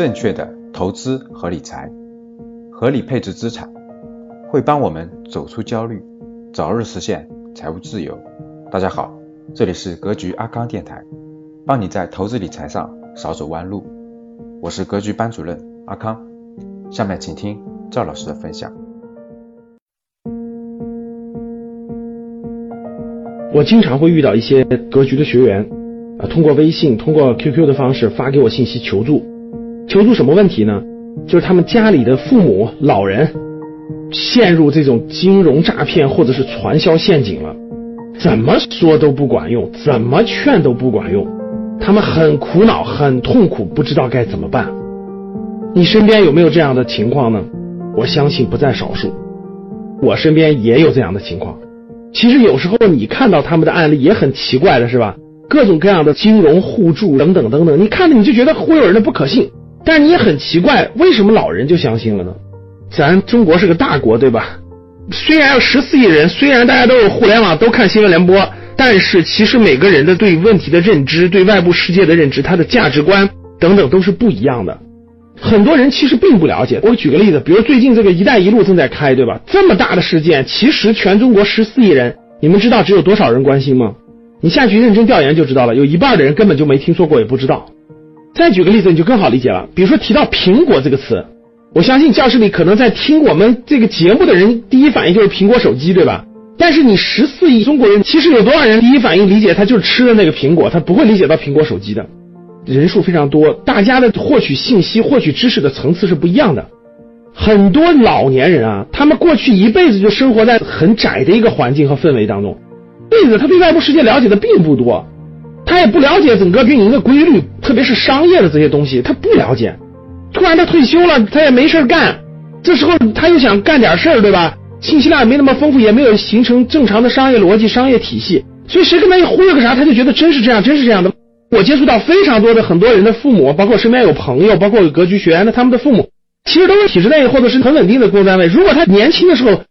正确的投资和理财，合理配置资产，会帮我们走出焦虑，早日实现财务自由。大家好，这里是格局阿康电台，帮你在投资理财上少走弯路。我是格局班主任阿康，下面请听赵老师的分享。我经常会遇到一些格局的学员，啊，通过微信、通过 QQ 的方式发给我信息求助。求助什么问题呢？就是他们家里的父母、老人陷入这种金融诈骗或者是传销陷阱了，怎么说都不管用，怎么劝都不管用，他们很苦恼、很痛苦，不知道该怎么办。你身边有没有这样的情况呢？我相信不在少数。我身边也有这样的情况。其实有时候你看到他们的案例也很奇怪的是吧？各种各样的金融互助等等等等，你看着你就觉得忽悠人的不可信，但你也很奇怪，为什么老人就相信了呢？咱中国是个大国，对吧？虽然有十四亿人，虽然大家都有互联网，都看新闻联播，但是其实每个人的对问题的认知、对外部世界的认知、他的价值观等等都是不一样的。很多人其实并不了解。我举个例子，比如最近这个“一带一路”正在开，对吧？这么大的事件，其实全中国十四亿人，你们知道只有多少人关心吗？你下去认真调研就知道了，有一半的人根本就没听说过，也不知道。再举个例子，你就更好理解了。比如说提到“苹果”这个词，我相信教室里可能在听我们这个节目的人，第一反应就是苹果手机，对吧？但是你十四亿中国人，其实有多少人第一反应理解他就是吃的那个苹果，他不会理解到苹果手机的。人数非常多，大家的获取信息、获取知识的层次是不一样的。很多老年人啊，他们过去一辈子就生活在很窄的一个环境和氛围当中，辈子他对外部世界了解的并不多，他也不了解整个运营的规律，特别是商业的这些东西，他不了解。突然他退休了，他也没事干，这时候他又想干点事儿，对吧？信息量也没那么丰富，也没有形成正常的商业逻辑、商业体系，所以谁跟他一忽悠个啥，他就觉得真是这样，真是这样的。我接触到非常多的很多人的父母，包括身边有朋友，包括有格局学员的他们的父母，其实都是体制内或者是很稳定的工作单位。如果他年轻的时候，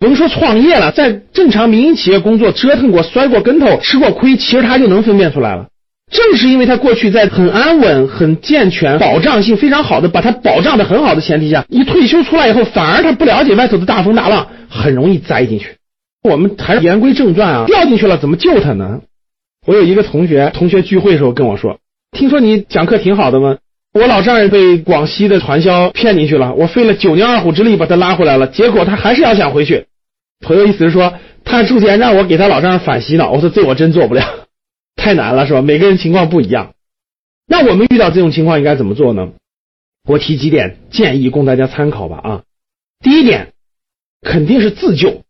甭说创业了，在正常民营企业工作折腾过、摔过跟头、吃过亏，其实他就能分辨出来了。正是因为他过去在很安稳、很健全、保障性非常好的把他保障的很好的前提下，一退休出来以后，反而他不了解外头的大风大浪，很容易栽进去。我们还是言归正传啊，掉进去了怎么救他呢？我有一个同学，同学聚会的时候跟我说：“听说你讲课挺好的吗？我老丈人被广西的传销骗进去了，我费了九牛二虎之力把他拉回来了，结果他还是要想回去。”朋友意思是说，他出钱让我给他老丈人反洗脑。我说这我真做不了，太难了，是吧？每个人情况不一样。那我们遇到这种情况应该怎么做呢？我提几点建议供大家参考吧。啊，第一点，肯定是自救。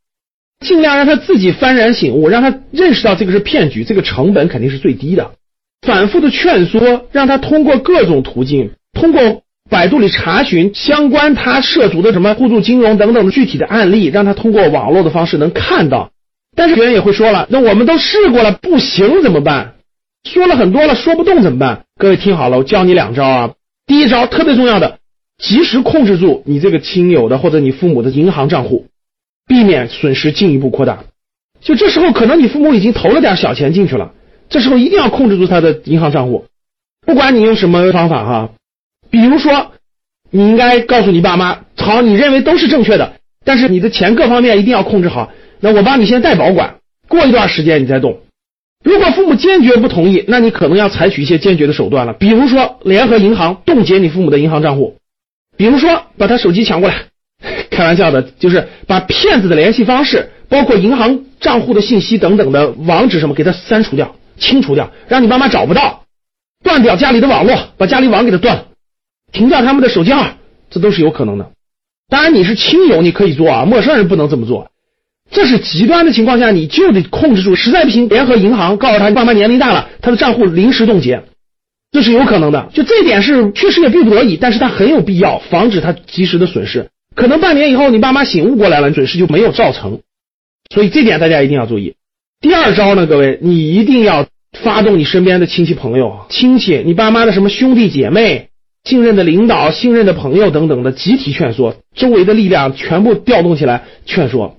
尽量让他自己幡然醒悟，让他认识到这个是骗局，这个成本肯定是最低的。反复的劝说，让他通过各种途径，通过百度里查询相关他涉足的什么互助金融等等的具体的案例，让他通过网络的方式能看到。但是别人也会说了，那我们都试过了，不行怎么办？说了很多了，说不动怎么办？各位听好了，我教你两招啊。第一招特别重要的，及时控制住你这个亲友的或者你父母的银行账户。避免损失进一步扩大，就这时候可能你父母已经投了点小钱进去了，这时候一定要控制住他的银行账户，不管你用什么方法哈，比如说你应该告诉你爸妈，好，你认为都是正确的，但是你的钱各方面一定要控制好，那我帮你先代保管，过一段时间你再动。如果父母坚决不同意，那你可能要采取一些坚决的手段了，比如说联合银行冻结你父母的银行账户，比如说把他手机抢过来。开玩笑的，就是把骗子的联系方式，包括银行账户的信息等等的网址什么，给他删除掉、清除掉，让你妈妈找不到，断掉家里的网络，把家里网给他断了，停掉他们的手机号，这都是有可能的。当然你是亲友，你可以做啊，陌生人不能这么做。这是极端的情况下，你就得控制住，实在不行联合银行，告诉他爸妈年龄大了，他的账户临时冻结，这是有可能的。就这一点是确实也逼不得已，但是他很有必要，防止他及时的损失。可能半年以后，你爸妈醒悟过来了，损失就没有造成，所以这点大家一定要注意。第二招呢，各位，你一定要发动你身边的亲戚朋友、亲戚，你爸妈的什么兄弟姐妹、信任的领导、信任的朋友等等的集体劝说，周围的力量全部调动起来劝说，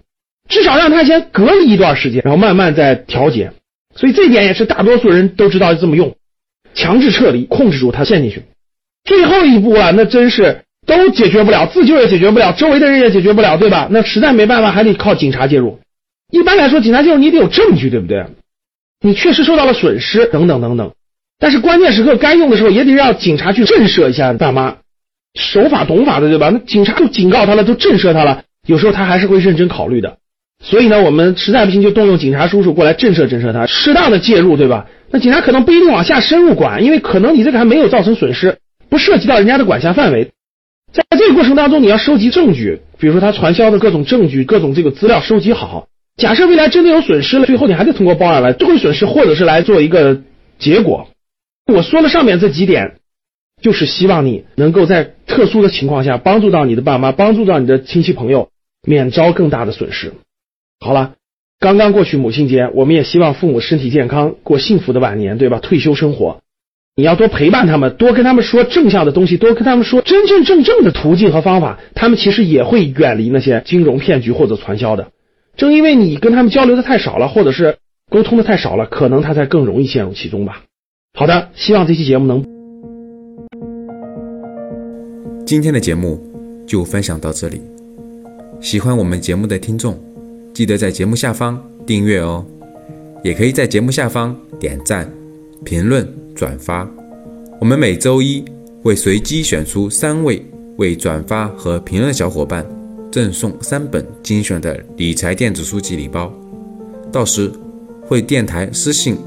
至少让他先隔离一段时间，然后慢慢再调节。所以这一点也是大多数人都知道这么用，强制撤离，控制住他陷进去。最后一步啊，那真是都解决不了，自救也解决不了，周围的人也解决不了，对吧？那实在没办法，还得靠警察介入。一般来说，警察介入你得有证据，对不对？你确实受到了损失，等等等等。但是关键时刻该用的时候，也得让警察去震慑一下大妈，守法懂法的，对吧？那警察都警告他了，都震慑他了，有时候他还是会认真考虑的。所以呢，我们实在不行就动用警察叔叔过来震慑震慑他，适当的介入，对吧？那警察可能不一定往下深入管，因为可能你这个还没有造成损失，不涉及到人家的管辖范围。在这个过程当中，你要收集证据，比如说他传销的各种证据、各种这个资料收集好。假设未来真的有损失了，最后你还得通过报案来追回损失，或者是来做一个结果。我说了上面这几点，就是希望你能够在特殊的情况下帮助到你的爸妈，帮助到你的亲戚朋友，免遭更大的损失。好了，刚刚过去母亲节，我们也希望父母身体健康，过幸福的晚年，对吧？退休生活，你要多陪伴他们，多跟他们说正向的东西，多跟他们说真真正正的途径和方法，他们其实也会远离那些金融骗局或者传销的。正因为你跟他们交流的太少了，或者是沟通的太少了，可能他才更容易陷入其中吧。好的，希望这期节目能。今天的节目就分享到这里，喜欢我们节目的听众。记得在节目下方订阅哦，也可以在节目下方点赞、评论、转发。我们每周一会随机选出三位为转发和评论小伙伴，赠送三本精选的理财电子书籍礼包。到时会电台私信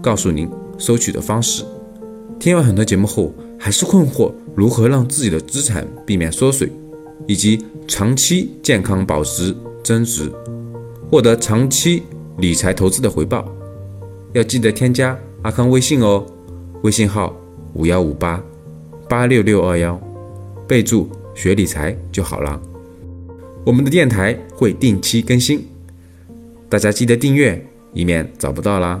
告诉您收取的方式。听完很多节目后，还是困惑如何让自己的资产避免缩水，以及长期健康保值增值。获得长期理财投资的回报，要记得添加阿康微信哦，微信号五幺五八八六六二幺，备注学理财就好了。我们的电台会定期更新，大家记得订阅，以免找不到啦。